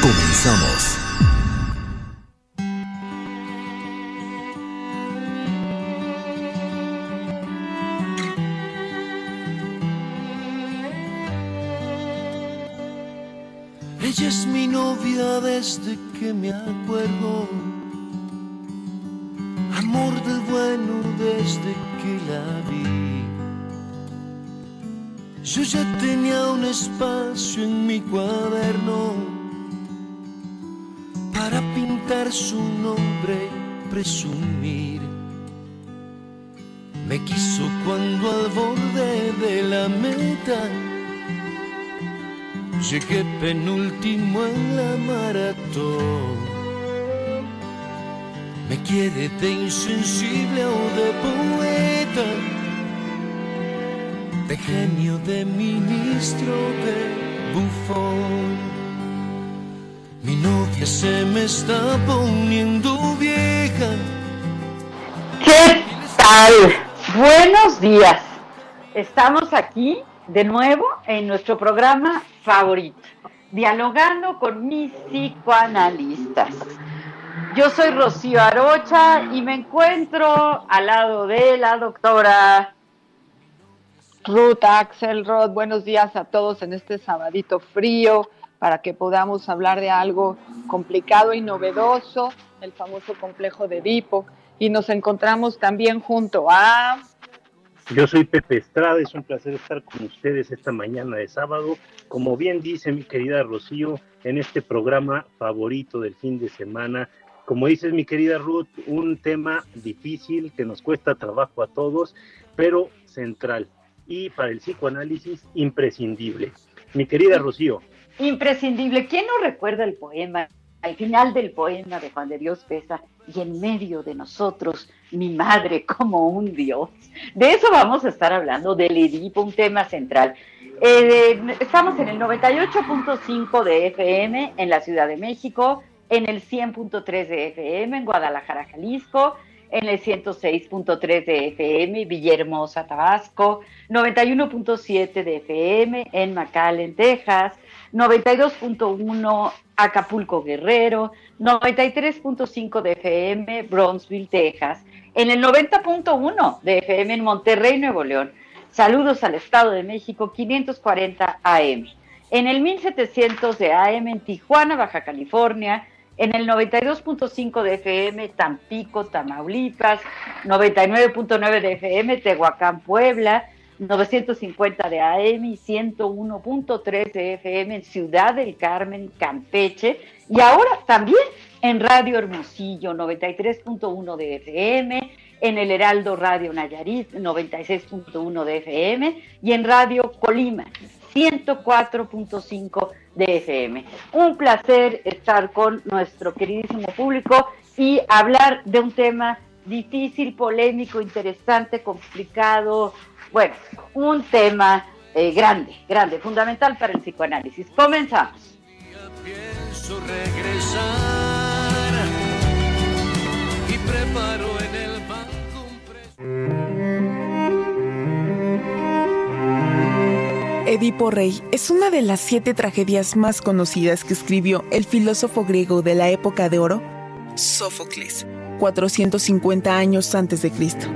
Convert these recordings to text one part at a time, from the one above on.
Comenzamos. Ella es mi novia desde que me acuerdo. Amor del bueno desde que la vi. Yo ya tenía un espacio en mi cuaderno pintar su nombre, presumir. Me quiso cuando al borde de la meta Llegué penúltimo en la maratón. Me quiere de insensible o de poeta, de genio, de ministro, de bufón. Mi novia se me está poniendo vieja. ¿Qué tal? Buenos días. Estamos aquí de nuevo en nuestro programa favorito, dialogando con mis psicoanalistas. Yo soy Rocío Arocha y me encuentro al lado de la doctora Ruth Axelrod. Buenos días a todos en este sabadito frío para que podamos hablar de algo complicado y novedoso, el famoso complejo de Edipo. Y nos encontramos también junto a yo soy Pepe Estrada, es un placer estar con ustedes esta mañana de sábado. Como bien dice mi querida Rocío, en este programa favorito del fin de semana, como dices mi querida Ruth, un tema difícil que nos cuesta trabajo a todos, pero central y para el psicoanálisis imprescindible. Mi querida Rocío. Imprescindible. ¿Quién no recuerda el poema? Al final del poema de Juan de Dios Pesa, y en medio de nosotros mi madre como un dios. De eso vamos a estar hablando, del Edipo, un tema central. Eh, estamos en el 98.5 de FM en la Ciudad de México, en el 100.3 de FM en Guadalajara, Jalisco, en el 106.3 de FM Villahermosa, Tabasco, 91.7 de FM en McAllen, Texas, 92.1 Acapulco, Guerrero, 93.5 de FM Bronzeville, Texas, en el 90.1 de FM en Monterrey, Nuevo León. Saludos al Estado de México, 540 AM. En el 1700 de AM en Tijuana, Baja California, en el 92.5 de FM Tampico, Tamaulipas, 99.9 de FM Tehuacán, Puebla, 950 de AM y 101.3 de FM en Ciudad del Carmen, Campeche, y ahora también en Radio Hermosillo, 93.1 de FM, en el Heraldo Radio Nayarit, 96.1 de FM, y en Radio Colima, 104.5 de FM. Un placer estar con nuestro queridísimo público y hablar de un tema difícil, polémico, interesante, complicado, bueno, un tema eh, grande, grande, fundamental para el psicoanálisis. Comenzamos. Pienso regresar y preparo en el banco un Edipo Rey es una de las siete tragedias más conocidas que escribió el filósofo griego de la época de oro, Sófocles, 450 años antes de Cristo.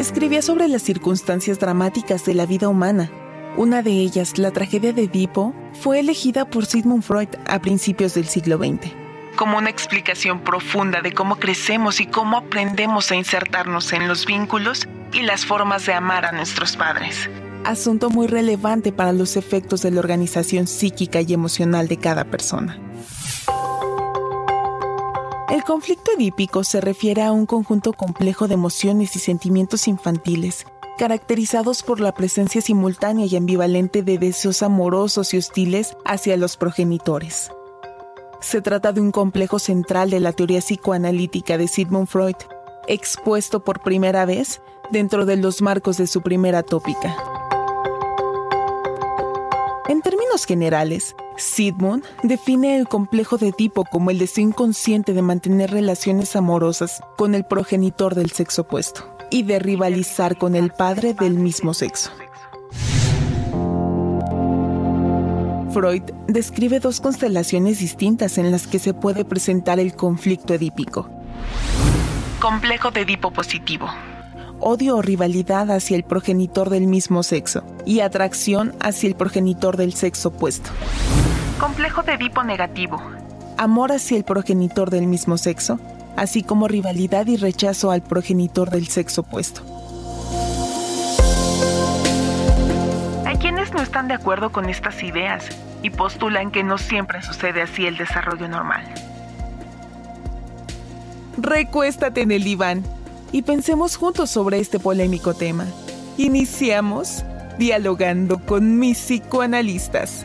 Escribía sobre las circunstancias dramáticas de la vida humana. Una de ellas, la tragedia de Edipo, fue elegida por Sigmund Freud a principios del siglo XX como una explicación profunda de cómo crecemos y cómo aprendemos a insertarnos en los vínculos y las formas de amar a nuestros padres. Asunto muy relevante para los efectos de la organización psíquica y emocional de cada persona. Conflicto edípico se refiere a un conjunto complejo de emociones y sentimientos infantiles, caracterizados por la presencia simultánea y ambivalente de deseos amorosos y hostiles hacia los progenitores. Se trata de un complejo central de la teoría psicoanalítica de Sigmund Freud, expuesto por primera vez dentro de los marcos de su primera tópica. En términos generales, Sigmund define el complejo de tipo como el deseo inconsciente de mantener relaciones amorosas con el progenitor del sexo opuesto y de rivalizar con el padre del mismo sexo. Freud describe dos constelaciones distintas en las que se puede presentar el conflicto edípico. Complejo de Edipo positivo. Odio o rivalidad hacia el progenitor del mismo sexo y atracción hacia el progenitor del sexo opuesto. Complejo de Edipo negativo. Amor hacia el progenitor del mismo sexo, así como rivalidad y rechazo al progenitor del sexo opuesto. quienes no están de acuerdo con estas ideas y postulan que no siempre sucede así el desarrollo normal. Recuéstate en el diván y pensemos juntos sobre este polémico tema. Iniciamos dialogando con mis psicoanalistas.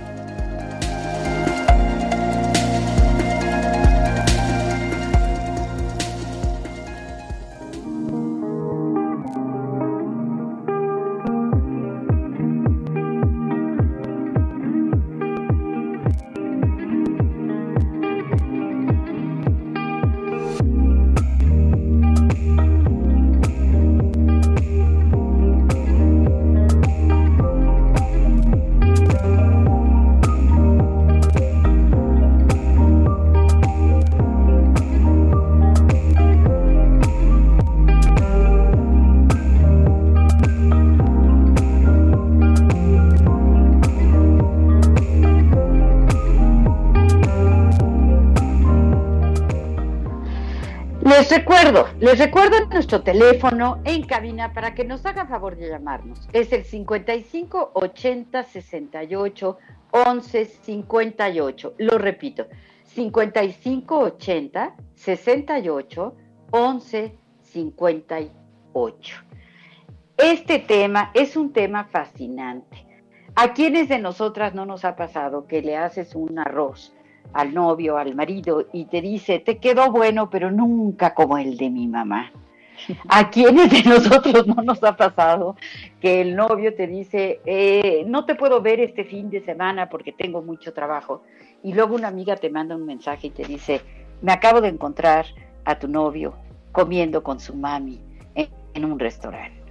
Nuestro teléfono en cabina para que nos hagan favor de llamarnos. Es el 55 80 68 11 58. Lo repito, 55 80 68 11 58. Este tema es un tema fascinante. ¿A quiénes de nosotras no nos ha pasado que le haces un arroz al novio, al marido, y te dice, te quedó bueno, pero nunca como el de mi mamá. ¿A quiénes de nosotros no nos ha pasado que el novio te dice, eh, no te puedo ver este fin de semana porque tengo mucho trabajo? Y luego una amiga te manda un mensaje y te dice, me acabo de encontrar a tu novio comiendo con su mami en un restaurante.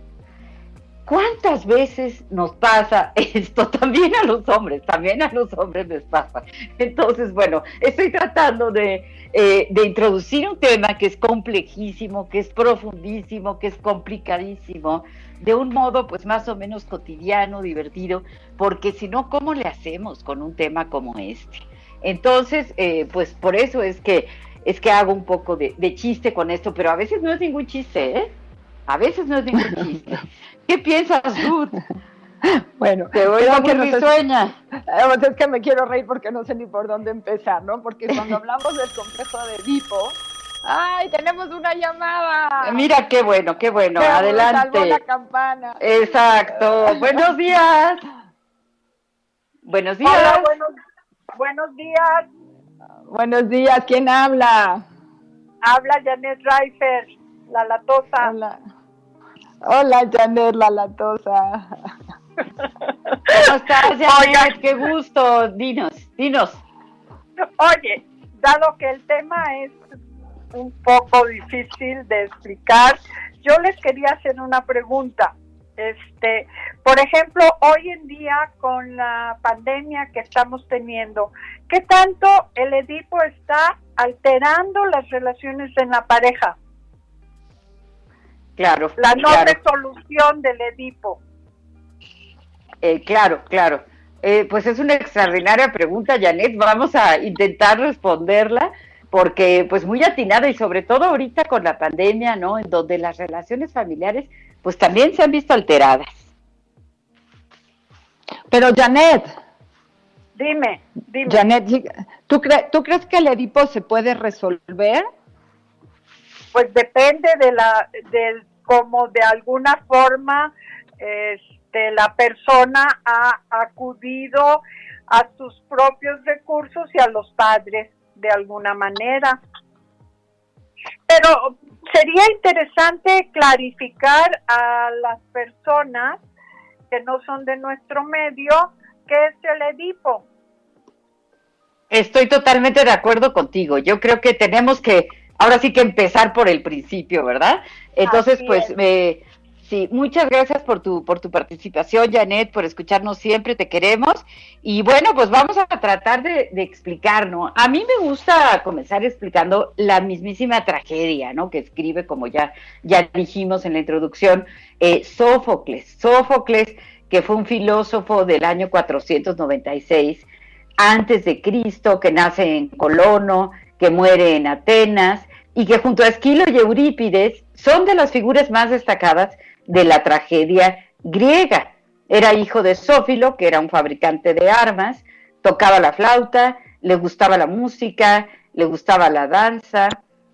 ¿Cuántas veces nos pasa esto? También a los hombres, también a los hombres les pasa. Entonces, bueno, estoy tratando de, eh, de, introducir un tema que es complejísimo, que es profundísimo, que es complicadísimo, de un modo pues más o menos cotidiano, divertido, porque si no, ¿cómo le hacemos con un tema como este? Entonces, eh, pues por eso es que, es que hago un poco de, de chiste con esto, pero a veces no es ningún chiste, ¿eh? A veces no es ningún chiste. ¿Qué piensas, Ruth? Bueno, te voy a que no sueña. Pues es que me quiero reír porque no sé ni por dónde empezar, ¿no? Porque cuando hablamos del complejo de Edipo, ¡ay, tenemos una llamada! Mira, qué bueno, qué bueno. Adelante. Salvó la campana. Exacto. Buenos días. Buenos días. Hola, buenos, buenos días. Buenos días. ¿Quién habla? Habla Janet Reifer, la latosa. Hola. Hola, Janet, la latosa. ¿Cómo estás, Janet? Qué gusto. Dinos, dinos. Oye, dado que el tema es un poco difícil de explicar, yo les quería hacer una pregunta. Este, por ejemplo, hoy en día con la pandemia que estamos teniendo, ¿qué tanto el Edipo está alterando las relaciones en la pareja? Claro. La no resolución del Edipo. Eh, claro, claro. Eh, pues es una extraordinaria pregunta, Janet. Vamos a intentar responderla porque pues muy atinada y sobre todo ahorita con la pandemia, ¿no? En donde las relaciones familiares pues también se han visto alteradas. Pero Janet, dime, dime. Janet, ¿tú, ¿tú crees que el Edipo se puede resolver? Pues depende de la, de como de alguna forma, este, la persona ha acudido a sus propios recursos y a los padres de alguna manera. Pero sería interesante clarificar a las personas que no son de nuestro medio qué es el Edipo. Estoy totalmente de acuerdo contigo. Yo creo que tenemos que, ahora sí que empezar por el principio, ¿verdad? Entonces, pues, me Sí, muchas gracias por tu, por tu participación, Janet, por escucharnos siempre, te queremos. Y bueno, pues vamos a tratar de, explicar, ¿no? A mí me gusta comenzar explicando la mismísima tragedia, ¿no? Que escribe, como ya, ya dijimos en la introducción, eh, Sófocles. Sófocles, que fue un filósofo del año 496 antes de Cristo, que nace en Colono, que muere en Atenas, y que junto a Esquilo y Eurípides son de las figuras más destacadas de la tragedia griega. Era hijo de Sófilo, que era un fabricante de armas, tocaba la flauta, le gustaba la música, le gustaba la danza.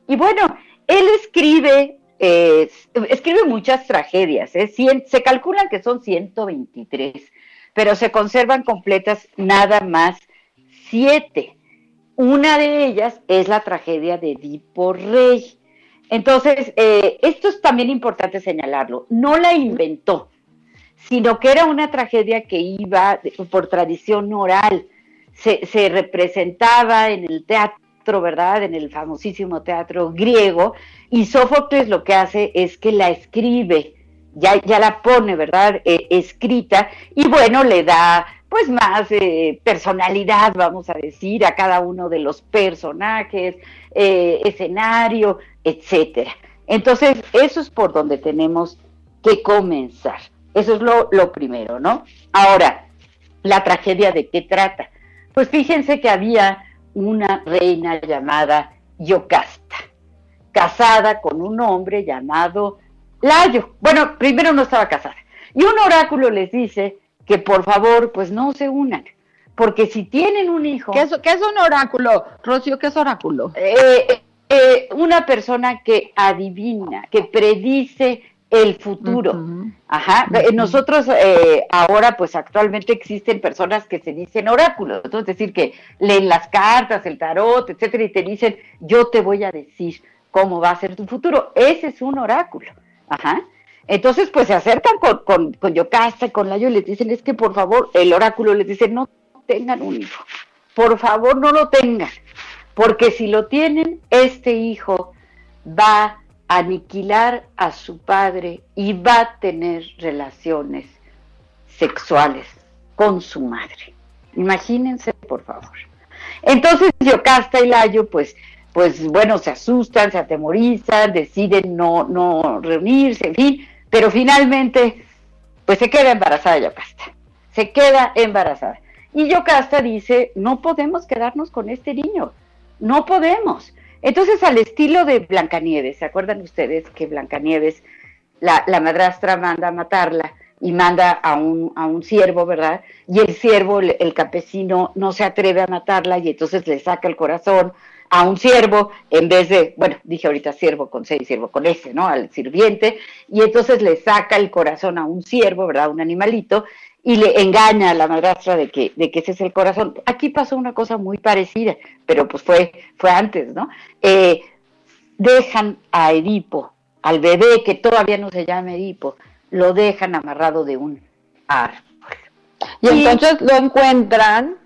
Y bueno, él escribe, escribe muchas tragedias, ¿eh? se calculan que son 123, pero se conservan completas nada más siete. Una de ellas es la tragedia de Edipo Rey. Entonces, eh, esto es también importante señalarlo. No la inventó, sino que era una tragedia que iba por tradición oral. Se, se, representaba en el teatro, ¿verdad? En el famosísimo teatro griego. Y Sófocles lo que hace es que la escribe, ya, ya la pone, ¿verdad? Eh, escrita. Y bueno, le da pues más eh, personalidad, vamos a decir, a cada uno de los personajes, eh, escenario, etcétera. Entonces, eso es por donde tenemos que comenzar. Eso es lo, lo primero, ¿no? Ahora, la tragedia de qué trata. Pues fíjense que había una reina llamada Yocasta, casada con un hombre llamado Layo. Bueno, primero no estaba casada. Y un oráculo les dice que por favor, pues no se unan. Porque si tienen un hijo... ¿Qué es, es un oráculo? Rocío, ¿qué es oráculo? Eh, eh, una persona que adivina, que predice el futuro. Ajá. Eh, nosotros ahora, pues actualmente existen personas que se dicen oráculos, es decir, que leen las cartas, el tarot, etcétera, y te dicen, yo te voy a decir cómo va a ser tu futuro. Ese es un oráculo. Ajá. Entonces, pues se acercan con, con, con Yocasta y con Layo y les dicen, es que por favor, el oráculo les dice, no tengan un hijo, por favor no lo tengan, porque si lo tienen, este hijo va a aniquilar a su padre y va a tener relaciones sexuales con su madre. Imagínense, por favor. Entonces Yocasta y Layo, pues, pues bueno, se asustan, se atemorizan, deciden no, no reunirse, en fin, pero finalmente, pues se queda embarazada Yocasta. Se queda embarazada. Y Yocasta dice, no podemos quedarnos con este niño. No podemos. Entonces, al estilo de Blancanieves, ¿se acuerdan ustedes que Blancanieves, la, la madrastra manda a matarla y manda a un, a un siervo, ¿verdad? Y el siervo, el campesino, no se atreve a matarla y entonces le saca el corazón a un siervo en vez de, bueno, dije ahorita siervo con C y siervo con S, ¿no? Al sirviente, y entonces le saca el corazón a un siervo, ¿verdad? Un animalito, y le engaña a la madrastra de que, de que ese es el corazón. Aquí pasó una cosa muy parecida, pero pues fue, fue antes, ¿no? Eh, dejan a Edipo, al bebé que todavía no se llama Edipo, lo dejan amarrado de un árbol. Y, y entonces lo encuentran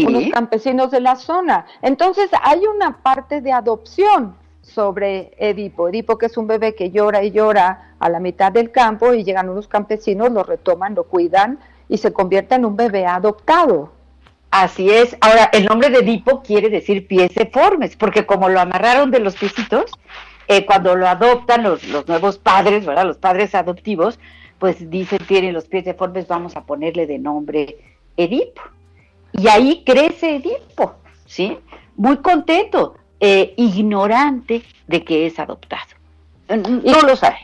unos campesinos de la zona. Entonces hay una parte de adopción sobre Edipo. Edipo que es un bebé que llora y llora a la mitad del campo y llegan unos campesinos, lo retoman, lo cuidan y se convierte en un bebé adoptado. Así es. Ahora, el nombre de Edipo quiere decir pies deformes, porque como lo amarraron de los piecitos, eh, cuando lo adoptan los, los nuevos padres, ¿verdad? Los padres adoptivos, pues dicen, tienen los pies deformes, vamos a ponerle de nombre Edipo. Y ahí crece Edipo, ¿sí? Muy contento, eh, ignorante de que es adoptado. No lo sabe.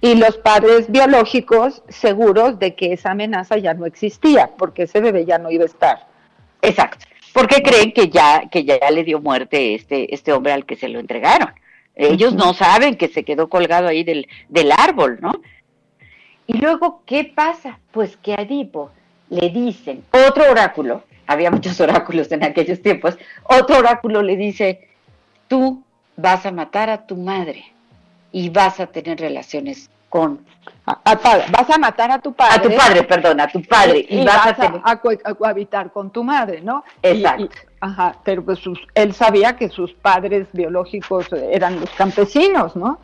Y los padres biológicos seguros de que esa amenaza ya no existía, porque ese bebé ya no iba a estar. Exacto. Porque creen que ya, que ya le dio muerte este, este hombre al que se lo entregaron. Ellos no saben que se quedó colgado ahí del, del árbol, ¿no? Y luego, ¿qué pasa? Pues que a Edipo le dicen, otro oráculo, había muchos oráculos en aquellos tiempos, otro oráculo le dice, tú vas a matar a tu madre y vas a tener relaciones con... vas a matar a tu padre. A tu padre, perdón, a tu padre. Y, vas, a, tener... a, cohabitar con tu madre, ¿no? Exacto. ajá, pero pues él sabía que sus padres biológicos eran los campesinos, ¿no?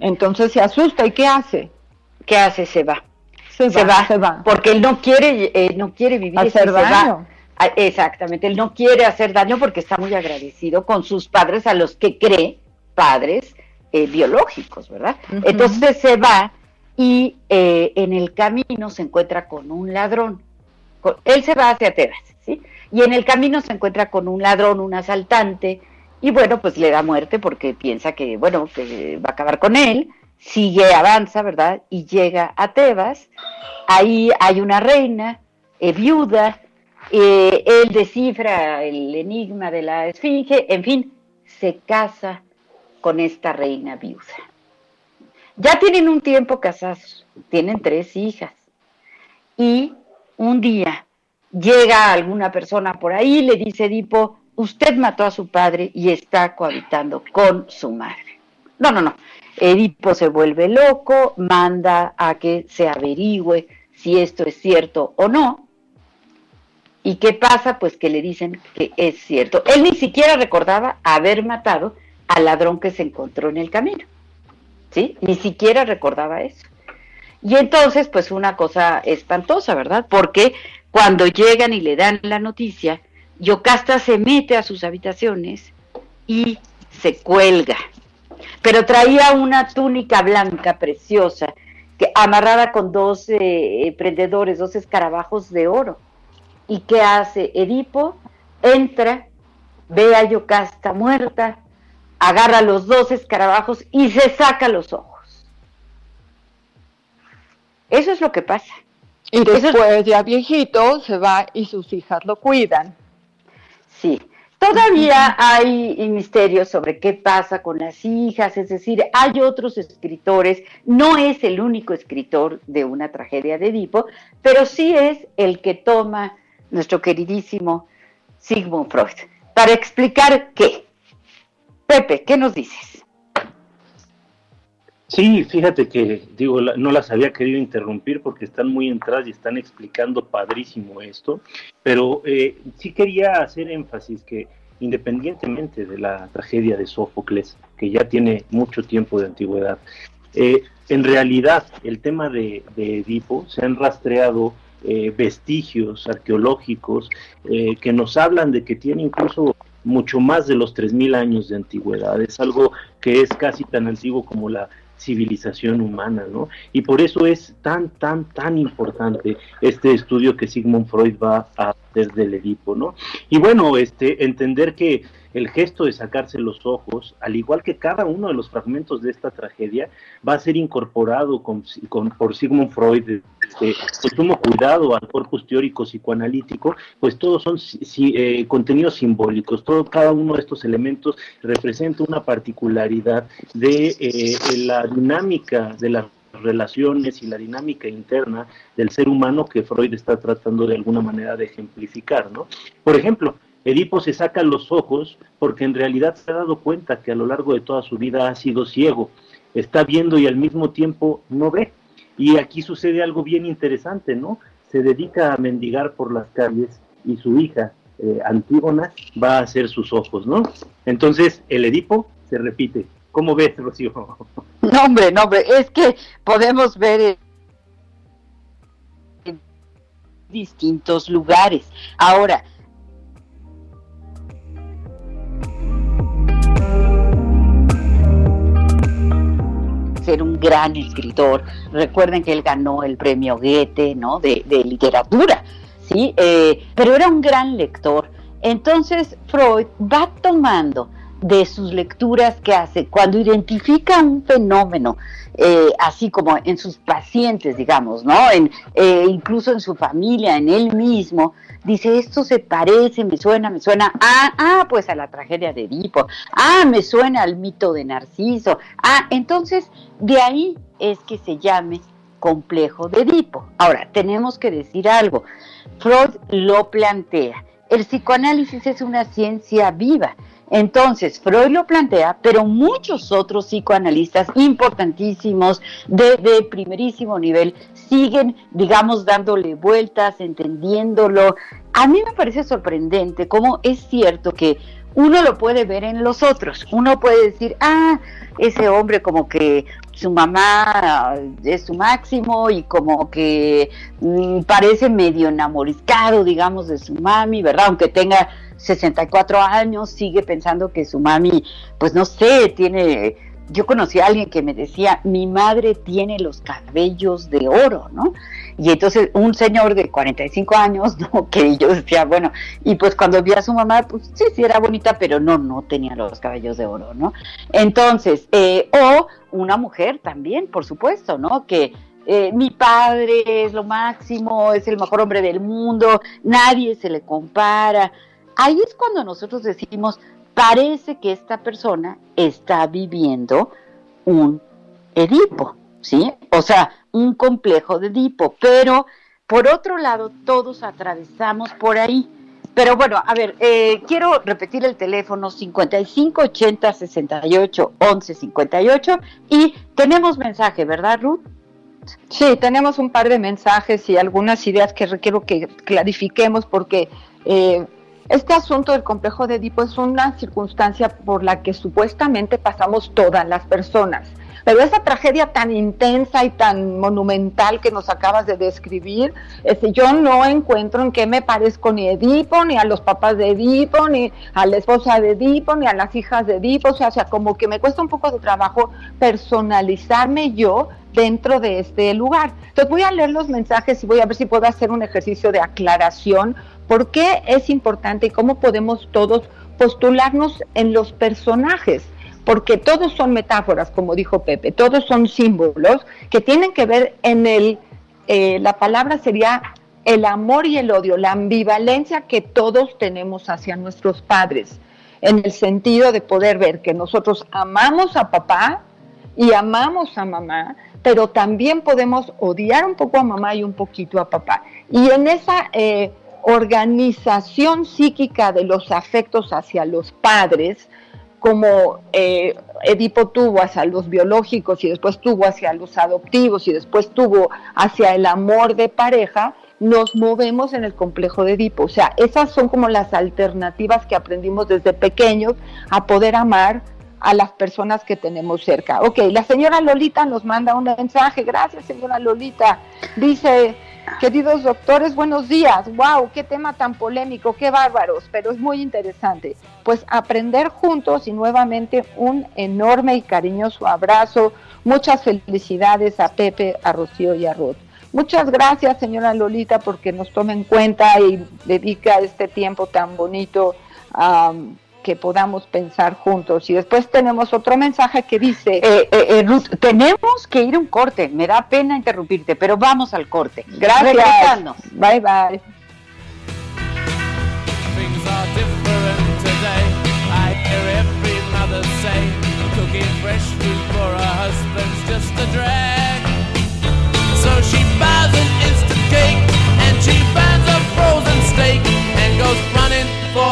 Entonces se asusta y ¿qué hace? ¿Qué hace? Se va. Se, va, se va. Porque él no quiere, eh, no quiere vivir. Hacer daño. Ah, exactamente, él no quiere hacer daño porque está muy agradecido con sus padres a los que cree padres eh, biológicos, ¿verdad? Entonces se va y eh, en el camino se encuentra con un ladrón. él se va hacia Tebas, ¿sí? Y en el camino se encuentra con un ladrón, un asaltante, y bueno, pues le da muerte porque piensa que, bueno, que va a acabar con él. Sigue, avanza, ¿verdad? Y llega a Tebas. Ahí hay una reina, eh, viuda, él descifra el enigma de la esfinge, en fin, se casa con esta reina viuda. Ya tienen un tiempo casados, tienen tres hijas. Y un día llega alguna persona por ahí, le dice Edipo, usted mató a su padre y está cohabitando con su madre. No, no, no. Edipo se vuelve loco, manda a que se averigüe si esto es cierto o no. ¿Y qué pasa? Pues que le dicen que es cierto. Él ni siquiera recordaba haber matado al ladrón que se encontró en el camino. ¿Sí? Ni siquiera recordaba eso. Y entonces, pues una cosa espantosa, ¿verdad? Porque cuando llegan y le dan la noticia, Yocasta se mete a sus habitaciones y se cuelga. Pero traía una túnica blanca preciosa, que, amarrada con dos eh, prendedores, dos escarabajos de oro. ¿Y qué hace? Edipo entra, ve a Yocasta muerta, agarra los dos escarabajos y se saca los ojos. Eso es lo que pasa. Y después ya viejito se va y sus hijas lo cuidan. Sí, todavía hay misterios sobre qué pasa con las hijas, es decir, hay otros escritores, no es el único escritor de una tragedia de Edipo, pero sí es el que toma nuestro queridísimo Sigmund Freud para explicar qué. Pepe, ¿qué nos dices? Sí, fíjate que, digo, no las había querido interrumpir porque están muy entradas y están explicando padrísimo esto, pero eh, sí quería hacer énfasis que independientemente de la tragedia de Sófocles, que ya tiene mucho tiempo de antigüedad, eh, en realidad el tema de, Edipo se han rastreado eh, vestigios arqueológicos que nos hablan de que tiene incluso mucho más de los 3.000 años de antigüedad. Es algo que es casi tan antiguo como la civilización humana, ¿no? Y por eso es tan, tan, tan importante este estudio que Sigmund Freud va a hacer del Edipo, ¿no? Y bueno, este, entender que el gesto de sacarse los ojos, al igual que cada uno de los fragmentos de esta tragedia, va a ser incorporado por Sigmund Freud este, con sumo cuidado al corpus teórico psicoanalítico, pues todos son eh, contenidos simbólicos, todo, cada uno de estos elementos representa una particularidad de eh, la dinámica de las relaciones y la dinámica interna del ser humano que Freud está tratando de alguna manera de ejemplificar, ¿no? Por ejemplo, Edipo se saca los ojos porque en realidad se ha dado cuenta que a lo largo de toda su vida ha sido ciego, está viendo y al mismo tiempo no ve. Y aquí sucede algo bien interesante, ¿no? Se dedica a mendigar por las calles y su hija, eh, Antígona, va a hacer sus ojos, ¿no? Entonces, el Edipo se repite. ¿Cómo ves, Rocío? No, hombre, no, hombre, es que podemos ver en distintos lugares. Ahora, un gran escritor. Recuerden que él ganó el premio Goethe, ¿no? De, literatura, ¿sí? Eh, pero era un gran lector. Entonces Freud va tomando de sus lecturas que hace. Cuando identifica un fenómeno, eh, así como en sus pacientes, digamos, ¿no? En, eh, incluso en su familia, en él mismo, dice, esto se parece, me suena, me suena, ah, ah, pues a la tragedia de Edipo, ah, me suena al mito de Narciso, ah, entonces de ahí es que se llame complejo de Edipo. Ahora, tenemos que decir algo, Freud lo plantea, el psicoanálisis es una ciencia viva, entonces, Freud lo plantea, pero muchos otros psicoanalistas importantísimos de, primerísimo nivel siguen, digamos, dándole vueltas, entendiéndolo. A mí me parece sorprendente cómo es cierto que uno lo puede ver en los otros. Uno puede decir, ah, ese hombre como que su mamá es su máximo y como que mm, parece medio enamoriscado, digamos, de su mami, ¿verdad? Aunque tenga 64 años, sigue pensando que su mami, pues no sé, tiene yo conocí a alguien que me decía, mi madre tiene los cabellos de oro, ¿no? Y entonces un señor de 45 años, ¿no? Que yo decía, bueno, y pues cuando vi a su mamá, pues sí, sí era bonita, pero no, no tenía los cabellos de oro, ¿no? Entonces, eh, o una mujer también, por supuesto, ¿no? Que eh, mi padre es lo máximo, es el mejor hombre del mundo, nadie se le compara. Ahí es cuando nosotros decimos, parece que esta persona está viviendo un Edipo, ¿sí? O sea, un complejo de Edipo, pero por otro lado, todos atravesamos por ahí. Pero bueno, a ver, eh, quiero repetir el teléfono 5580 68 11 58 y tenemos mensaje, ¿verdad, Ruth? Sí, tenemos un par de mensajes y algunas ideas que requiero que clarifiquemos porque eh, este asunto del complejo de Edipo es una circunstancia por la que supuestamente pasamos todas las personas. Pero esa tragedia tan intensa y tan monumental que nos acabas de describir, este, yo no encuentro en qué me parezco ni a Edipo, ni a los papás de Edipo, ni a la esposa de Edipo, ni a las hijas de Edipo. O sea, o sea, como que me cuesta un poco de trabajo personalizarme yo dentro de este lugar. Entonces voy a leer los mensajes y voy a ver si puedo hacer un ejercicio de aclaración ¿Por qué es importante y cómo podemos todos postularnos en los personajes? Porque todos son metáforas, como dijo Pepe, todos son símbolos que tienen que ver en el, eh, la palabra sería el amor y el odio, la ambivalencia que todos tenemos hacia nuestros padres, en el sentido de poder ver que nosotros amamos a papá y amamos a mamá, pero también podemos odiar un poco a mamá y un poquito a papá. Y en esa... Eh, organización psíquica de los afectos hacia los padres, como eh, Edipo tuvo hacia los biológicos y después tuvo hacia los adoptivos y después tuvo hacia el amor de pareja, nos movemos en el complejo de Edipo. O sea, esas son como las alternativas que aprendimos desde pequeños a poder amar a las personas que tenemos cerca. Ok, la señora Lolita nos manda un mensaje. Gracias, señora Lolita. Dice, Queridos doctores, buenos días. ¡Wow! ¡Qué tema tan polémico! ¡Qué bárbaros! Pero es muy interesante. Pues aprender juntos y nuevamente un enorme y cariñoso abrazo. Muchas felicidades a Pepe, a Rocío y a Ruth. Muchas gracias, señora Lolita, porque nos toma en cuenta y dedica este tiempo tan bonito a que podamos pensar juntos. Y después tenemos otro mensaje que dice... Eh, eh, eh, Ruth, tenemos que ir a un corte. Me da pena interrumpirte, pero vamos al corte. Gracias. Bye, bye. So she buys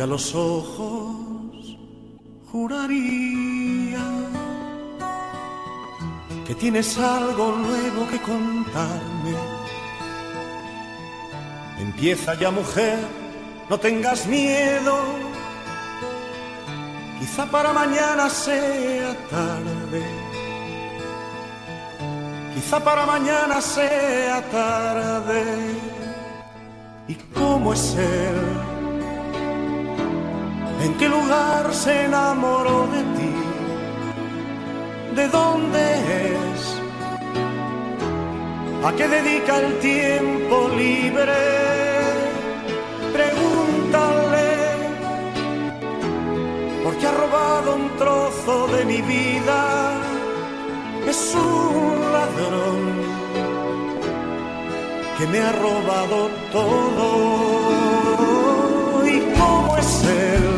A los ojos, juraría que tienes algo nuevo que contarme. Empieza ya mujer, no tengas miedo, quizá para mañana sea tarde. Quizá para mañana sea tarde. ¿Y cómo es él? ¿En qué lugar se enamoró de ti? ¿De dónde es? ¿A qué dedica el tiempo libre? Pregúntale, porque ha robado un trozo de mi vida. Es un ladrón que me ha robado todo. ¿Y cómo es él?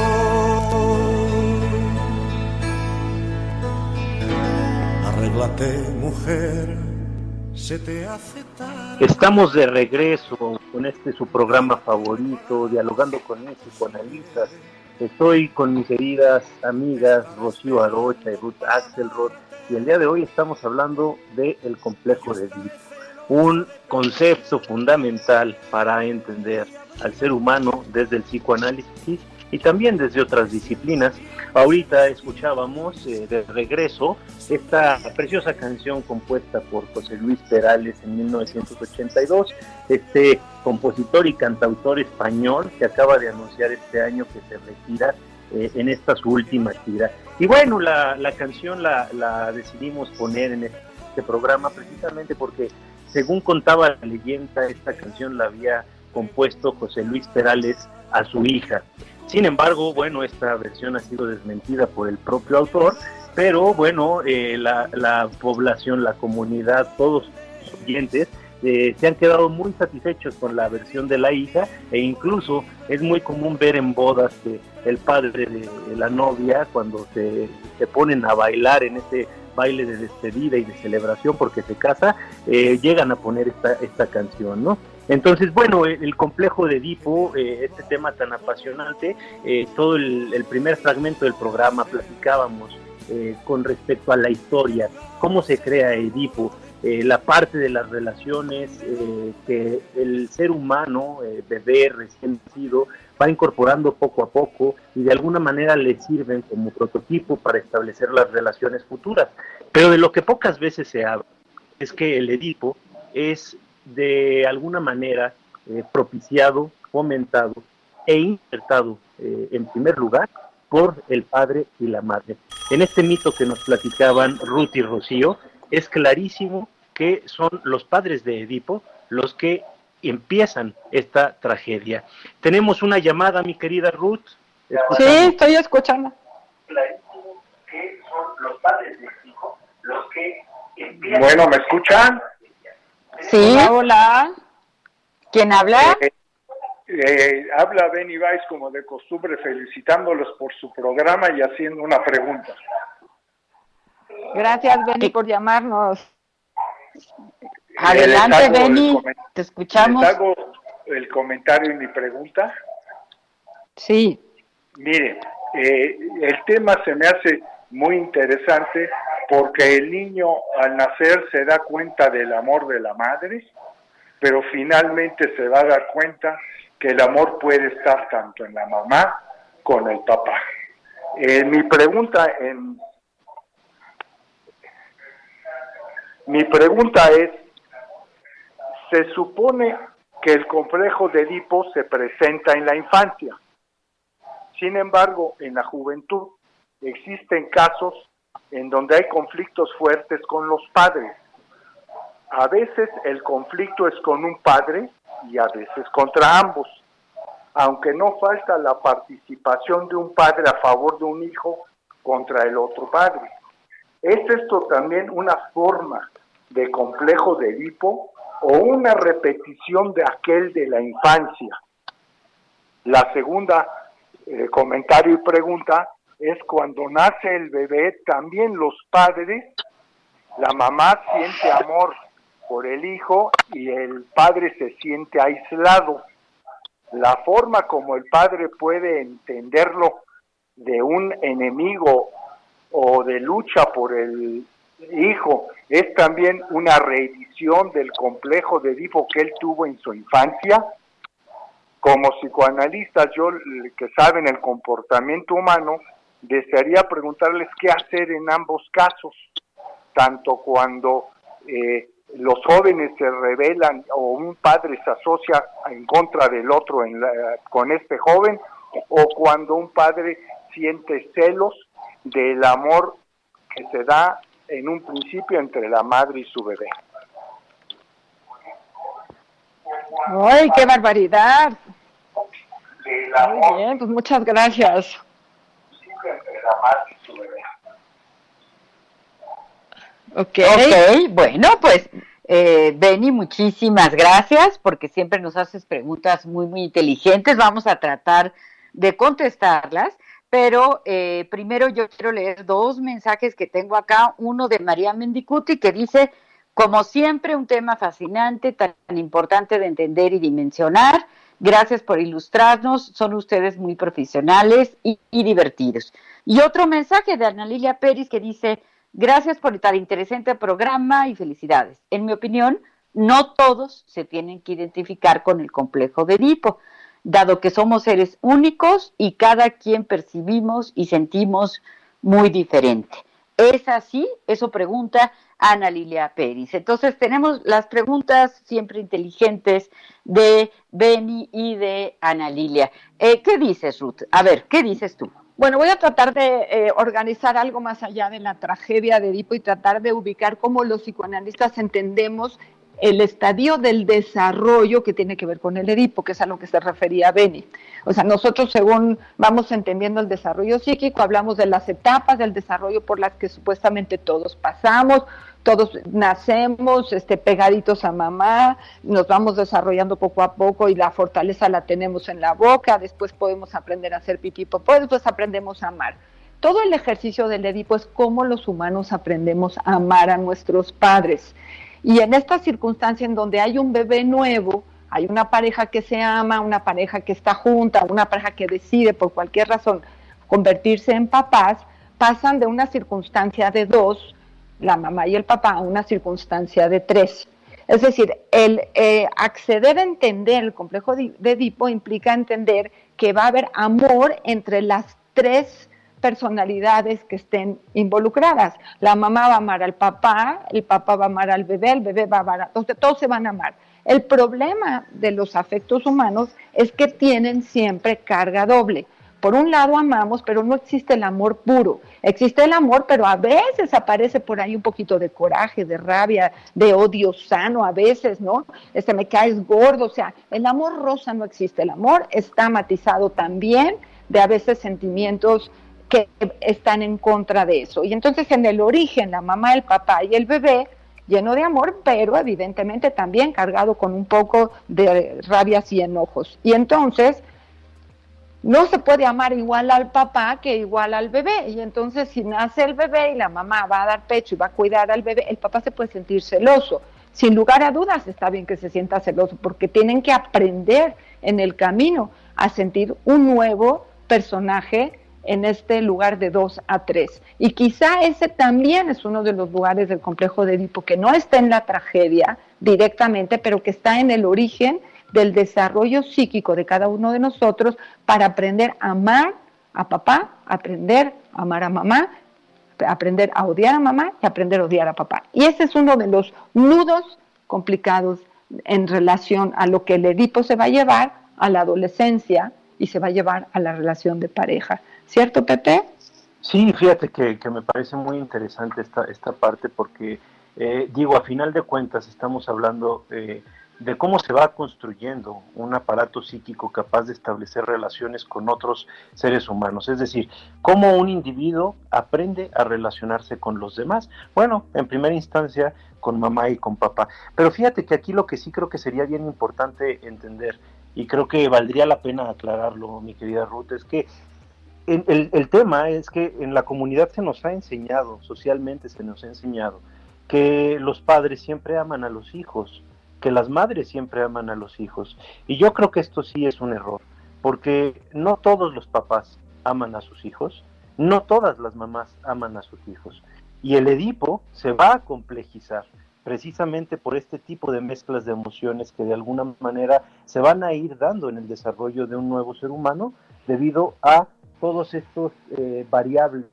Arréglate, mujer, se te hace tarde. Estamos de regreso con este su programa favorito, dialogando con mis psicoanalistas. Estoy con mis queridas amigas Rocío Arocha y Ruth Axelrod y el día de hoy estamos hablando del el complejo de Edipo, un concepto fundamental para entender al ser humano desde el psicoanálisis y también desde otras disciplinas. Ahorita escuchábamos eh, de regreso esta preciosa canción compuesta por José Luis Perales en 1982, este compositor y cantautor español que acaba de anunciar este año que se retira eh, en esta su última gira. Y bueno, la, canción la, la decidimos poner en este programa precisamente porque, según contaba la leyenda, esta canción la había compuesto José Luis Perales a su hija. Sin embargo, bueno, esta versión ha sido desmentida por el propio autor, pero bueno, eh, la, la, población, la comunidad, todos los oyentes eh, se han quedado muy satisfechos con la versión de la hija e incluso es muy común ver en bodas que el padre de la novia cuando se, se ponen a bailar en ese baile de despedida y de celebración porque se casa, eh, llegan a poner esta, esta canción, ¿no? Entonces, bueno, el complejo de Edipo, eh, este tema tan apasionante, eh, todo el, primer fragmento del programa platicábamos eh, con respecto a la historia, cómo se crea Edipo, la parte de las relaciones que el ser humano, bebé recién nacido, va incorporando poco a poco y de alguna manera le sirven como prototipo para establecer las relaciones futuras. Pero de lo que pocas veces se habla es que el Edipo es de alguna manera eh, propiciado, fomentado e insertado eh, en primer lugar por el padre y la madre. En este mito que nos platicaban Ruth y Rocío, es clarísimo que son los padres de Edipo los que empiezan esta tragedia. Tenemos una llamada, mi querida Ruth. Sí, estoy escuchando. Clarísimo que son los padres de Edipo los que empiezan. Bueno, ¿me escuchan? Sí. Hola, hola. ¿Quién habla? Eh, eh, habla Benny Weiss como de costumbre, felicitándolos por su programa y haciendo una pregunta. Gracias, Benny, por llamarnos. Adelante, Benny, te escuchamos. ¿Les hago el comentario y mi pregunta? Sí. Mire, eh, el tema se me hace muy interesante porque el niño al nacer se da cuenta del amor de la madre, pero finalmente se va a dar cuenta que el amor puede estar tanto en la mamá como en el papá. Eh, mi pregunta en mi pregunta es se supone que el complejo de Edipo se presenta en la infancia. Sin embargo, en la juventud existen casos en donde hay conflictos fuertes con los padres. A veces el conflicto es con un padre y a veces contra ambos, aunque no falta la participación de un padre a favor de un hijo contra el otro padre. ¿Es esto también una forma de complejo de Edipo o una repetición de aquel de la infancia. La segunda eh, comentario y pregunta es cuando nace el bebé, también los padres, la mamá siente amor por el hijo y el padre se siente aislado. La forma como el padre puede entenderlo de un enemigo o de lucha por el hijo es también una reedición del complejo de Edipo que él tuvo en su infancia. Como psicoanalista, yo que saben el comportamiento humano, desearía preguntarles qué hacer en ambos casos, tanto cuando eh, los jóvenes se rebelan o un padre se asocia en contra del otro con este joven, o cuando un padre siente celos del amor que se da en un principio entre la madre y su bebé. ¡Ay, qué barbaridad! Muy bien, pues muchas gracias. Ok, okay bueno, pues eh, Benny, muchísimas gracias porque siempre nos haces preguntas muy, muy inteligentes. Vamos a tratar de contestarlas. Pero eh, primero yo quiero leer dos mensajes que tengo acá. Uno de María Mendicuti que dice, como siempre, un tema fascinante, tan importante de entender y dimensionar. Gracias por ilustrarnos, son ustedes muy profesionales y, divertidos. Y otro mensaje de Ana Lilia Pérez que dice, gracias por tan interesante programa y felicidades. En mi opinión, no todos se tienen que identificar con el complejo de Edipo dado que somos seres únicos y cada quien percibimos y sentimos muy diferente. ¿Es así? Eso pregunta Ana Lilia Pérez. Entonces tenemos las preguntas siempre inteligentes de Beni y de Ana Lilia. Eh, ¿Qué dices, Ruth? A ver, ¿qué dices tú? Bueno, voy a tratar de eh, organizar algo más allá de la tragedia de Edipo y tratar de ubicar cómo los psicoanalistas entendemos el estadio del desarrollo que tiene que ver con el Edipo, que es a lo que se refería Beni. O sea, nosotros según vamos entendiendo el desarrollo psíquico, hablamos de las etapas del desarrollo por las que supuestamente todos pasamos, todos nacemos este, pegaditos a mamá, nos vamos desarrollando poco a poco y la fortaleza la tenemos en la boca, después podemos aprender a hacer pipí popó, después aprendemos a amar. Todo el ejercicio del Edipo es cómo los humanos aprendemos a amar a nuestros padres. Y en esta circunstancia en donde hay un bebé nuevo, hay una pareja que se ama, una pareja que está junta, una pareja que decide por cualquier razón convertirse en papás, pasan de una circunstancia de dos, la mamá y el papá, a una circunstancia de tres. Es decir, el eh, acceder a entender el complejo de Edipo implica entender que va a haber amor entre las tres personalidades que estén involucradas. La mamá va a amar al papá, el papá va a amar al bebé, el bebé va a amar a... Entonces, todos se van a amar. El problema de los afectos humanos es que tienen siempre carga doble. Por un lado amamos, pero no existe el amor puro. Existe el amor, pero a veces aparece por ahí un poquito de coraje, de rabia, de odio sano, a veces, ¿no? Este me caes gordo, o sea, el amor rosa no existe. El amor está matizado también de a veces sentimientos que están en contra de eso. Y entonces en el origen, la mamá, el papá y el bebé, lleno de amor, pero evidentemente también cargado con un poco de rabias y enojos. Y entonces no se puede amar igual al papá que igual al bebé. Y entonces si nace el bebé y la mamá va a dar pecho y va a cuidar al bebé, el papá se puede sentir celoso. Sin lugar a dudas está bien que se sienta celoso porque tienen que aprender en el camino a sentir un nuevo personaje en este lugar de 2 a 3. Y quizá ese también es uno de los lugares del complejo de Edipo que no está en la tragedia directamente, pero que está en el origen del desarrollo psíquico de cada uno de nosotros para aprender a amar a papá, aprender a amar a mamá, aprender a odiar a mamá y aprender a odiar a papá. Y ese es uno de los nudos complicados en relación a lo que el Edipo se va a llevar a la adolescencia y se va a llevar a la relación de pareja. ¿Cierto, Pepe? Sí, fíjate que, me parece muy interesante esta, esta parte porque, eh, digo, a final de cuentas estamos hablando eh, de cómo se va construyendo un aparato psíquico capaz de establecer relaciones con otros seres humanos. Es decir, cómo un individuo aprende a relacionarse con los demás. Bueno, en primera instancia con mamá y con papá. Pero fíjate que aquí lo que sí creo que sería bien importante entender, y creo que valdría la pena aclararlo, mi querida Ruth, es que el, el tema es que en la comunidad se nos ha enseñado, socialmente se nos ha enseñado, que los padres siempre aman a los hijos, que las madres siempre aman a los hijos. Y yo creo que esto sí es un error, porque no todos los papás aman a sus hijos, no todas las mamás aman a sus hijos. Y el Edipo se va a complejizar precisamente por este tipo de mezclas de emociones que de alguna manera se van a ir dando en el desarrollo de un nuevo ser humano debido a todos estos eh, variables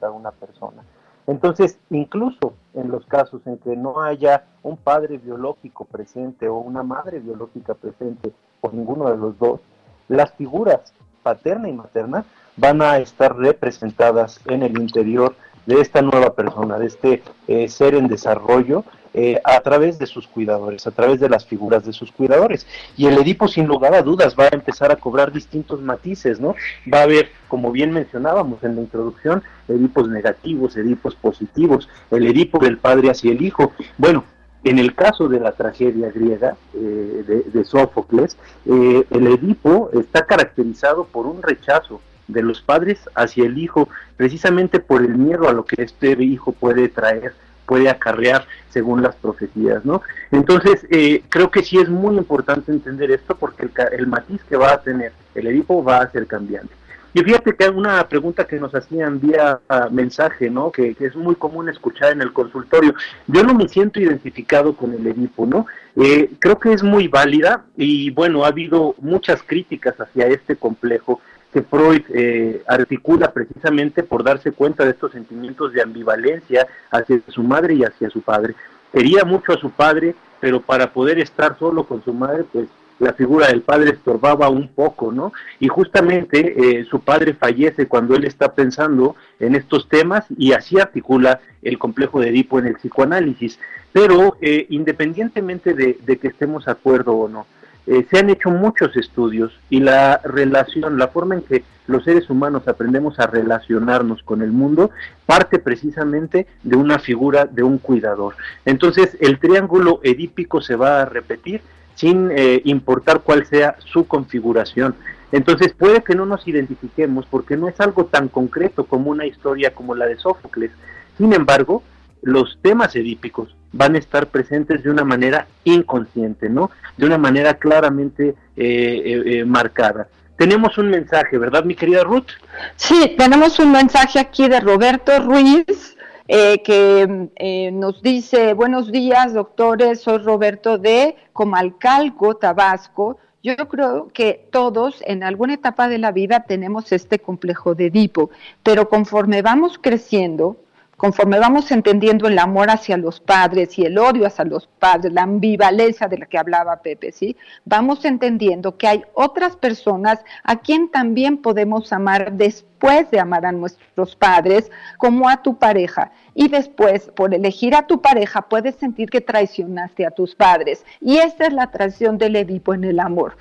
cada una persona. Entonces, incluso en los casos en que no haya un padre biológico presente o una madre biológica presente, o ninguno de los dos, las figuras paterna y materna van a estar representadas en el interior de esta nueva persona, de este eh, ser en desarrollo, eh, a través de sus cuidadores, a través de las figuras de sus cuidadores. Y el Edipo, sin lugar a dudas, va a empezar a cobrar distintos matices, ¿no? Va a haber, como bien mencionábamos en la introducción, Edipos negativos, Edipos positivos, el Edipo del padre hacia el hijo. Bueno, en el caso de la tragedia griega eh, de, Sófocles, eh, el Edipo está caracterizado por un rechazo de los padres hacia el hijo, precisamente por el miedo a lo que este hijo puede traer puede acarrear según las profecías, ¿no? Entonces, eh, creo que sí es muy importante entender esto porque el, matiz que va a tener el Edipo va a ser cambiante. Y fíjate que hay una pregunta que nos hacían vía ah, mensaje, ¿no? Que, es muy común escuchar en el consultorio. Yo no me siento identificado con el Edipo, ¿no? Eh, creo que es muy válida y bueno, ha habido muchas críticas hacia este complejo que Freud eh, articula precisamente por darse cuenta de estos sentimientos de ambivalencia hacia su madre y hacia su padre. Quería mucho a su padre, pero para poder estar solo con su madre, pues la figura del padre estorbaba un poco, ¿no? Y justamente eh, su padre fallece cuando él está pensando en estos temas y así articula el complejo de Edipo en el psicoanálisis. Pero eh, independientemente de, de que estemos de acuerdo o no, eh, se han hecho muchos estudios y la relación, la forma en que los seres humanos aprendemos a relacionarnos con el mundo, parte precisamente de una figura de un cuidador. Entonces, el triángulo edípico se va a repetir sin eh, importar cuál sea su configuración. Entonces, puede que no nos identifiquemos porque no es algo tan concreto como una historia como la de Sófocles. Sin embargo, los temas edípicos van a estar presentes de una manera inconsciente, ¿no? De una manera claramente eh, eh, eh, marcada. Tenemos un mensaje, ¿verdad, mi querida Ruth? Sí, tenemos un mensaje aquí de Roberto Ruiz, que nos dice, buenos días, doctores, soy Roberto de Comalcalco, Tabasco. Yo creo que todos en alguna etapa de la vida tenemos este complejo de Edipo, pero conforme vamos creciendo, conforme vamos entendiendo el amor hacia los padres y el odio hacia los padres, la ambivalencia de la que hablaba Pepe, ¿sí? Vamos entendiendo que hay otras personas a quien también podemos amar después de amar a nuestros padres, como a tu pareja. Y después, por elegir a tu pareja, puedes sentir que traicionaste a tus padres. Y esta es la traición del Edipo en el amor.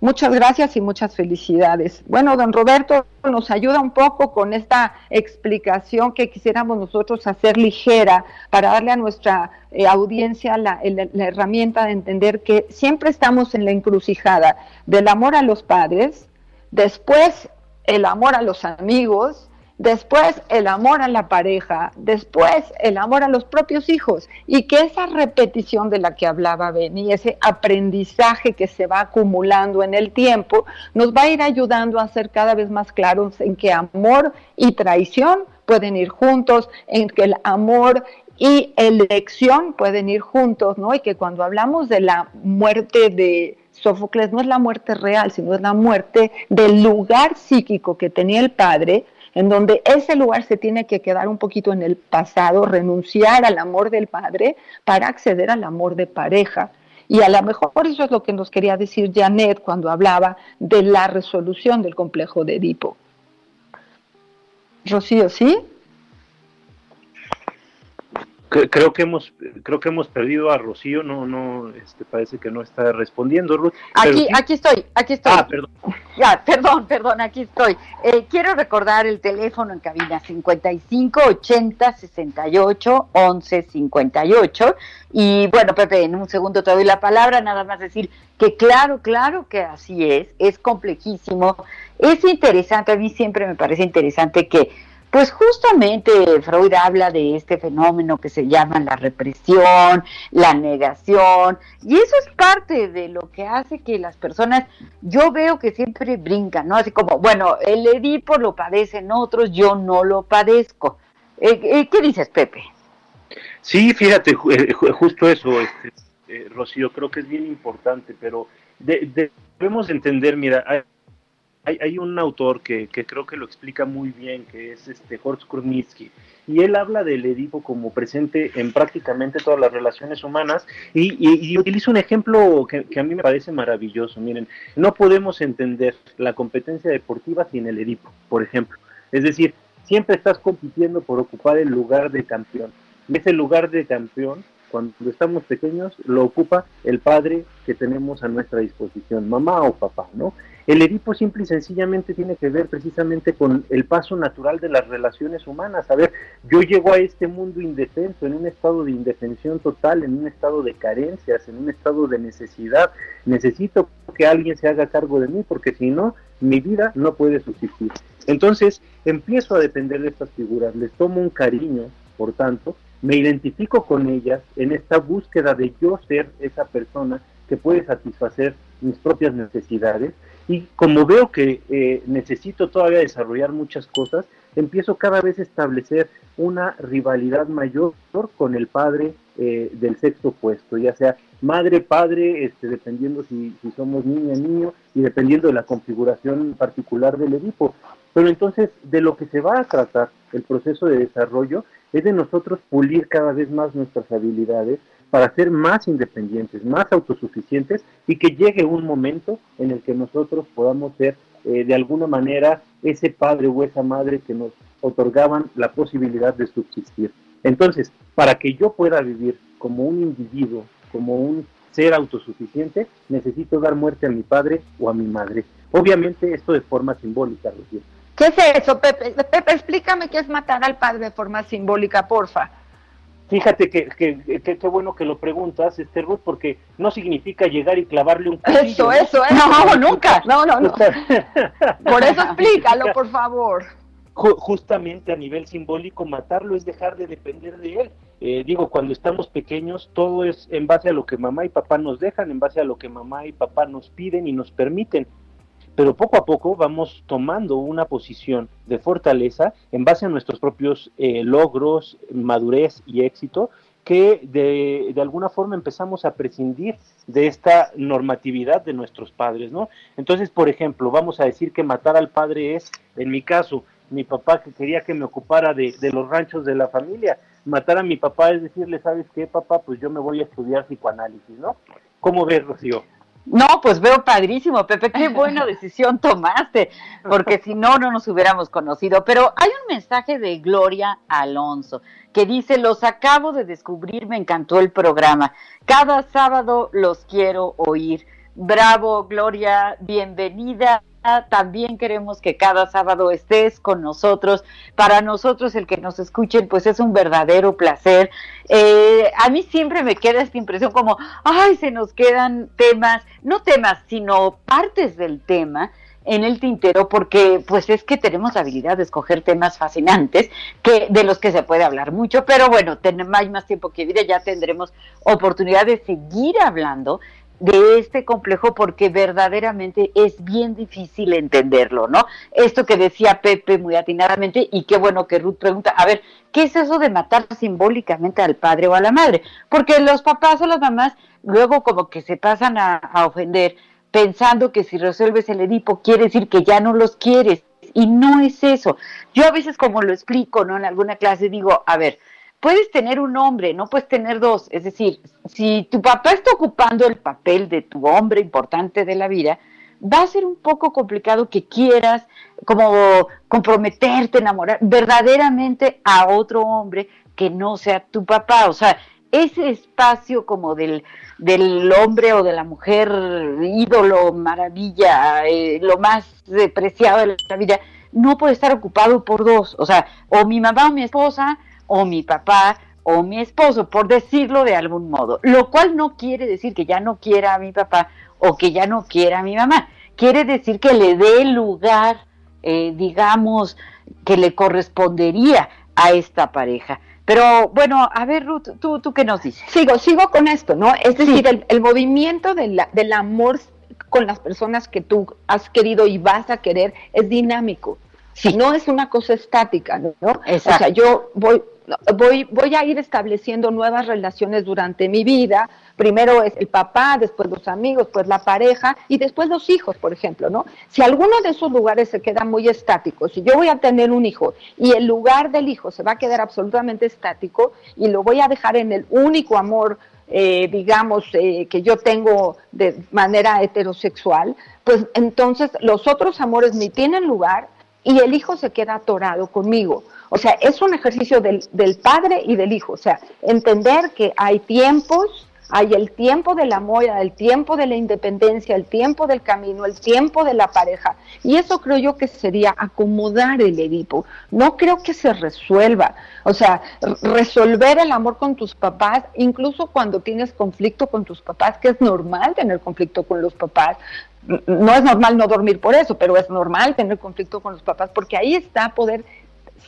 Muchas gracias y muchas felicidades. Bueno, don Roberto nos ayuda un poco con esta explicación que quisiéramos nosotros hacer ligera para darle a nuestra eh, audiencia la, la herramienta de entender que siempre estamos en la encrucijada del amor a los padres, después el amor a los amigos, después el amor a la pareja, después el amor a los propios hijos y que esa repetición de la que hablaba Benny, ese aprendizaje que se va acumulando en el tiempo, nos va a ir ayudando a ser cada vez más claros en que amor y traición pueden ir juntos, en que el amor y elección pueden ir juntos, ¿no? Y que cuando hablamos de la muerte de Sófocles no es la muerte real, sino es la muerte del lugar psíquico que tenía el padre, en donde ese lugar se tiene que quedar un poquito en el pasado, renunciar al amor del padre para acceder al amor de pareja. Y a lo mejor eso es lo que nos quería decir Janet cuando hablaba de la resolución del complejo de Edipo. Rocío, ¿sí? Creo que hemos creo que hemos perdido a Rocío no no este parece que no está respondiendo Ruth aquí aquí estoy aquí estoy. Ah perdón. Ya perdón perdón aquí estoy. Eh, quiero recordar el teléfono en cabina 55 80 68 11 58 y bueno Pepe en un segundo te doy la palabra nada más decir que claro claro que así es es complejísimo. Es interesante a mí siempre me parece interesante que pues justamente Freud habla de este fenómeno que se llama la represión, la negación, y eso es parte de lo que hace que las personas, yo veo que siempre brincan, ¿no? Así como, bueno, el Edipo lo padecen otros, yo no lo padezco. Eh, eh, ¿Qué dices, Pepe? Sí, fíjate, eh, justo eso, este, Rocío, creo que es bien importante, pero debemos entender, mira, un autor que, creo que lo explica muy bien, que es este Horst Kurnitsky, y él habla del Edipo como presente en prácticamente todas las relaciones humanas, y, utiliza un ejemplo que, a mí me parece maravilloso. Miren, no podemos entender la competencia deportiva sin el Edipo, por ejemplo. Es decir, siempre estás compitiendo por ocupar el lugar de campeón. Ese lugar de campeón cuando estamos pequeños lo ocupa el padre que tenemos a nuestra disposición, mamá o papá, ¿no? El Edipo simple y sencillamente tiene que ver precisamente con el paso natural de las relaciones humanas. A ver, yo llego a este mundo indefenso, en un estado de indefensión total, en un estado de carencias, en un estado de necesidad. Necesito que alguien se haga cargo de mí porque si no, mi vida no puede subsistir. Entonces, empiezo a depender de estas figuras, les tomo un cariño, por tanto, me identifico con ellas en esta búsqueda de yo ser esa persona que puede satisfacer mis propias necesidades y como veo que eh, necesito todavía desarrollar muchas cosas, empiezo cada vez a establecer una rivalidad mayor con el padre eh, del sexo opuesto, ya sea madre, padre, este, dependiendo si, si somos niña, niño, y dependiendo de la configuración particular del Edipo. Pero entonces, de lo que se va a tratar el proceso de desarrollo es de nosotros pulir cada vez más nuestras habilidades, para ser más independientes, más autosuficientes y que llegue un momento en el que nosotros podamos ser eh, de alguna manera ese padre o esa madre que nos otorgaban la posibilidad de subsistir. Entonces, para que yo pueda vivir como un individuo, como un ser autosuficiente, necesito dar muerte a mi padre o a mi madre. Obviamente esto de forma simbólica, Rocío. ¿Qué es eso, Pepe? Pepe, explícame qué es matar al padre de forma simbólica, porfa. Fíjate que qué que, bueno que lo preguntas, este Ruth, porque no significa llegar y clavarle un cuchillo. Eso, eso, eso. No, nunca. No, no, no. por eso explícalo, por favor. Justamente a nivel simbólico, matarlo es dejar de depender de él. Eh, digo, cuando estamos pequeños, todo es en base a lo que mamá y papá nos dejan, en base a lo que mamá y papá nos piden y nos permiten pero poco a poco vamos tomando una posición de fortaleza en base a nuestros propios eh, logros, madurez y éxito, que de, de, alguna forma empezamos a prescindir de esta normatividad de nuestros padres, ¿no? Entonces, por ejemplo, vamos a decir que matar al padre es, en mi caso, mi papá que quería que me ocupara de, de los ranchos de la familia. Matar a mi papá es decirle, ¿sabes qué, papá? Pues yo me voy a estudiar psicoanálisis, ¿no? ¿Cómo ves, Rocío? No, pues veo padrísimo, Pepe, qué buena decisión tomaste, porque si no, no nos hubiéramos conocido. Pero hay un mensaje de Gloria Alonso que dice, los acabo de descubrir, me encantó el programa. Cada sábado los quiero oír. Bravo, Gloria, bienvenida también queremos que cada sábado estés con nosotros. Para nosotros el que nos escuchen, pues es un verdadero placer. Eh, a mí siempre me queda esta impresión como, ay, se nos quedan temas, no temas, sino partes del tema en el tintero porque pues es que tenemos la habilidad de escoger temas fascinantes que de los que se puede hablar mucho, pero bueno, tenemos hay más tiempo que vida, ya tendremos oportunidad de seguir hablando de este complejo porque verdaderamente es bien difícil entenderlo, ¿no? Esto que decía Pepe muy atinadamente y qué bueno que Ruth pregunta, a ver, ¿qué es eso de matar simbólicamente al padre o a la madre? Porque los papás o las mamás luego como que se pasan a, ofender pensando que si resuelves el Edipo quiere decir que ya no los quieres y no es eso. Yo a veces como lo explico, ¿no? En alguna clase digo, a ver, puedes tener un hombre, no puedes tener dos. Es decir, si tu papá está ocupando el papel de tu hombre importante de la vida, va a ser un poco complicado que quieras como comprometerte, enamorar verdaderamente a otro hombre que no sea tu papá. O sea, ese espacio como del, del hombre o de la mujer, ídolo, maravilla, eh, lo más preciado de la vida, no puede estar ocupado por dos. O sea, o mi mamá o mi esposa, o mi papá o mi esposo, por decirlo de algún modo. Lo cual no quiere decir que ya no quiera a mi papá o que ya no quiera a mi mamá. Quiere decir que le dé lugar, eh, digamos, que le correspondería a esta pareja. Pero bueno, a ver, Ruth, ¿tú, tú qué nos dices? Sigo, sigo con esto, ¿no? Es decir, el, movimiento del amor con las personas que tú has querido y vas a querer es dinámico. Si no es una cosa estática, ¿no? O sea, yo voy, voy, voy a ir estableciendo nuevas relaciones durante mi vida. Primero es el papá, después los amigos, después la pareja y después los hijos, por ejemplo, ¿no? Si alguno de esos lugares se queda muy estático, si yo voy a tener un hijo y el lugar del hijo se va a quedar absolutamente estático y lo voy a dejar en el único amor eh, digamos, eh, que yo tengo de manera heterosexual, pues entonces los otros amores ni tienen lugar y el hijo se queda atorado conmigo. O sea, es un ejercicio del, del padre y del hijo. O sea, entender que hay tiempos, hay el tiempo del amor, el tiempo de la independencia, el tiempo del camino, el tiempo de la pareja. Y eso creo yo que sería acomodar el Edipo. No creo que se resuelva. O sea, resolver el amor con tus papás, incluso cuando tienes conflicto con tus papás, que es normal tener conflicto con los papás. No es normal no dormir por eso, pero es normal tener conflicto con los papás, porque ahí está poder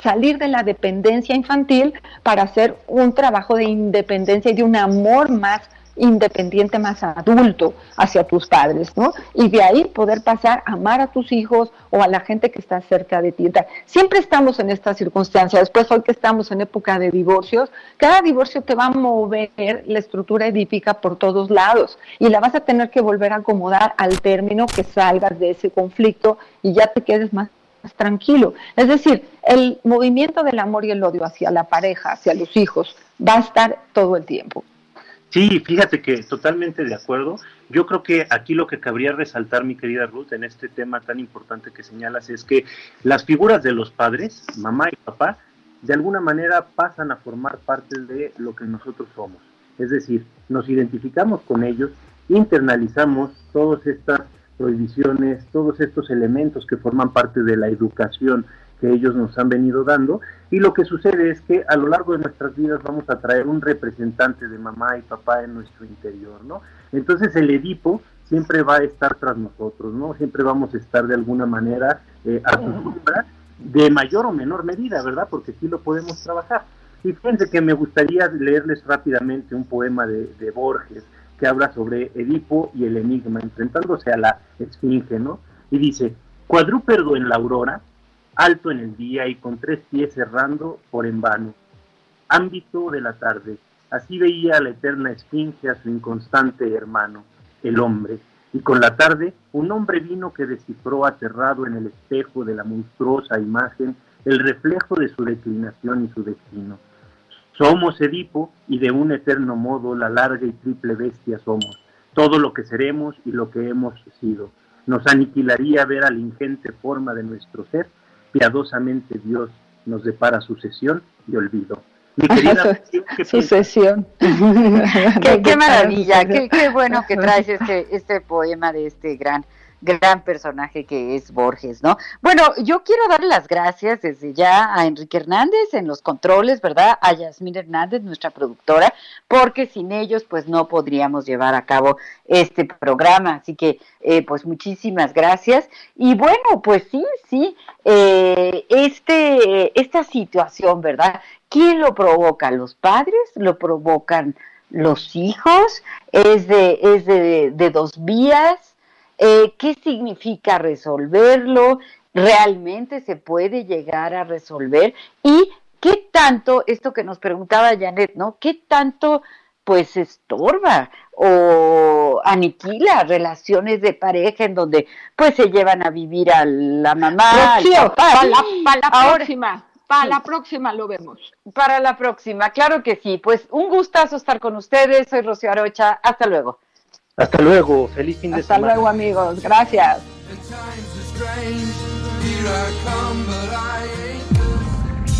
salir de la dependencia infantil para hacer un trabajo de independencia y de un amor más independiente, más adulto hacia tus padres, ¿no? Y de ahí poder pasar a amar a tus hijos o a la gente que está cerca de ti. Siempre estamos en esta circunstancia. Después, hoy que estamos en época de divorcios, cada divorcio te va a mover la estructura edípica por todos lados y la vas a tener que volver a acomodar al término que salgas de ese conflicto y ya te quedes más tranquilo. Es decir, el movimiento del amor y el odio hacia la pareja, hacia los hijos, va a estar todo el tiempo. Sí, fíjate que totalmente de acuerdo. Yo creo que aquí lo que cabría resaltar, mi querida Ruth, en este tema tan importante que señalas, es que las figuras de los padres, mamá y papá, de alguna manera pasan a formar parte de lo que nosotros somos. Es decir, nos identificamos con ellos, internalizamos todas estas prohibiciones, todos estos elementos que forman parte de la educación que ellos nos han venido dando y lo que sucede es que a lo largo de nuestras vidas vamos a traer un representante de mamá y papá en nuestro interior, ¿no? Entonces el Edipo siempre va a estar tras nosotros, ¿no? Siempre vamos a estar de alguna manera eh, a su sombra, de mayor o menor medida, ¿verdad? Porque sí lo podemos trabajar. Y fíjense que me gustaría leerles rápidamente un poema de, de Borges, que habla sobre Edipo y el enigma, enfrentándose a la esfinge, ¿no? Y dice, cuadrúpedo en la aurora, alto en el día y con tres pies errando por en vano. Ámbito de la tarde, así veía la eterna esfinge a su inconstante hermano, el hombre, y con la tarde un hombre vino que descifró aterrado en el espejo de la monstruosa imagen el reflejo de su declinación y su destino somos Edipo y de un eterno modo la larga y triple bestia somos, todo lo que seremos y lo que hemos sido. Nos aniquilaría ver a la ingente forma de nuestro ser, piadosamente Dios nos depara sucesión y olvido. Mi querida, sucesión. qué, maravilla, qué, qué, bueno que traes este, este poema de este gran gran personaje que es Borges, ¿no? Bueno, yo quiero darle las gracias desde ya a Enrique Hernández en los controles, ¿verdad? A Yasmín Hernández, nuestra productora, porque sin ellos pues no podríamos llevar a cabo este programa. Así que eh, pues muchísimas gracias. Y bueno, pues sí, sí, eh, este, esta situación, ¿verdad? ¿Quién lo provoca? ¿Los padres? ¿Lo provocan los hijos? ¿Es de, es de, de dos vías? Eh, qué significa resolverlo, realmente se puede llegar a resolver y qué tanto, esto que nos preguntaba Janet, ¿no? ¿Qué tanto pues estorba o aniquila relaciones de pareja en donde pues se llevan a vivir a la mamá, al Para la, próxima. Para la próxima lo vemos. Para la próxima, claro que sí. Pues un gustazo estar con ustedes. Soy Rocío Arocha. Hasta luego. Hasta luego, feliz fin de semana. Hasta luego amigos, gracias.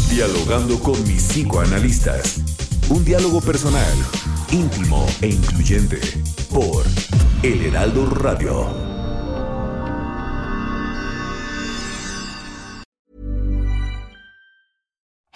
Dialogando con mis psicoanalistas. Un diálogo personal, íntimo e incluyente. Por El Heraldo Radio.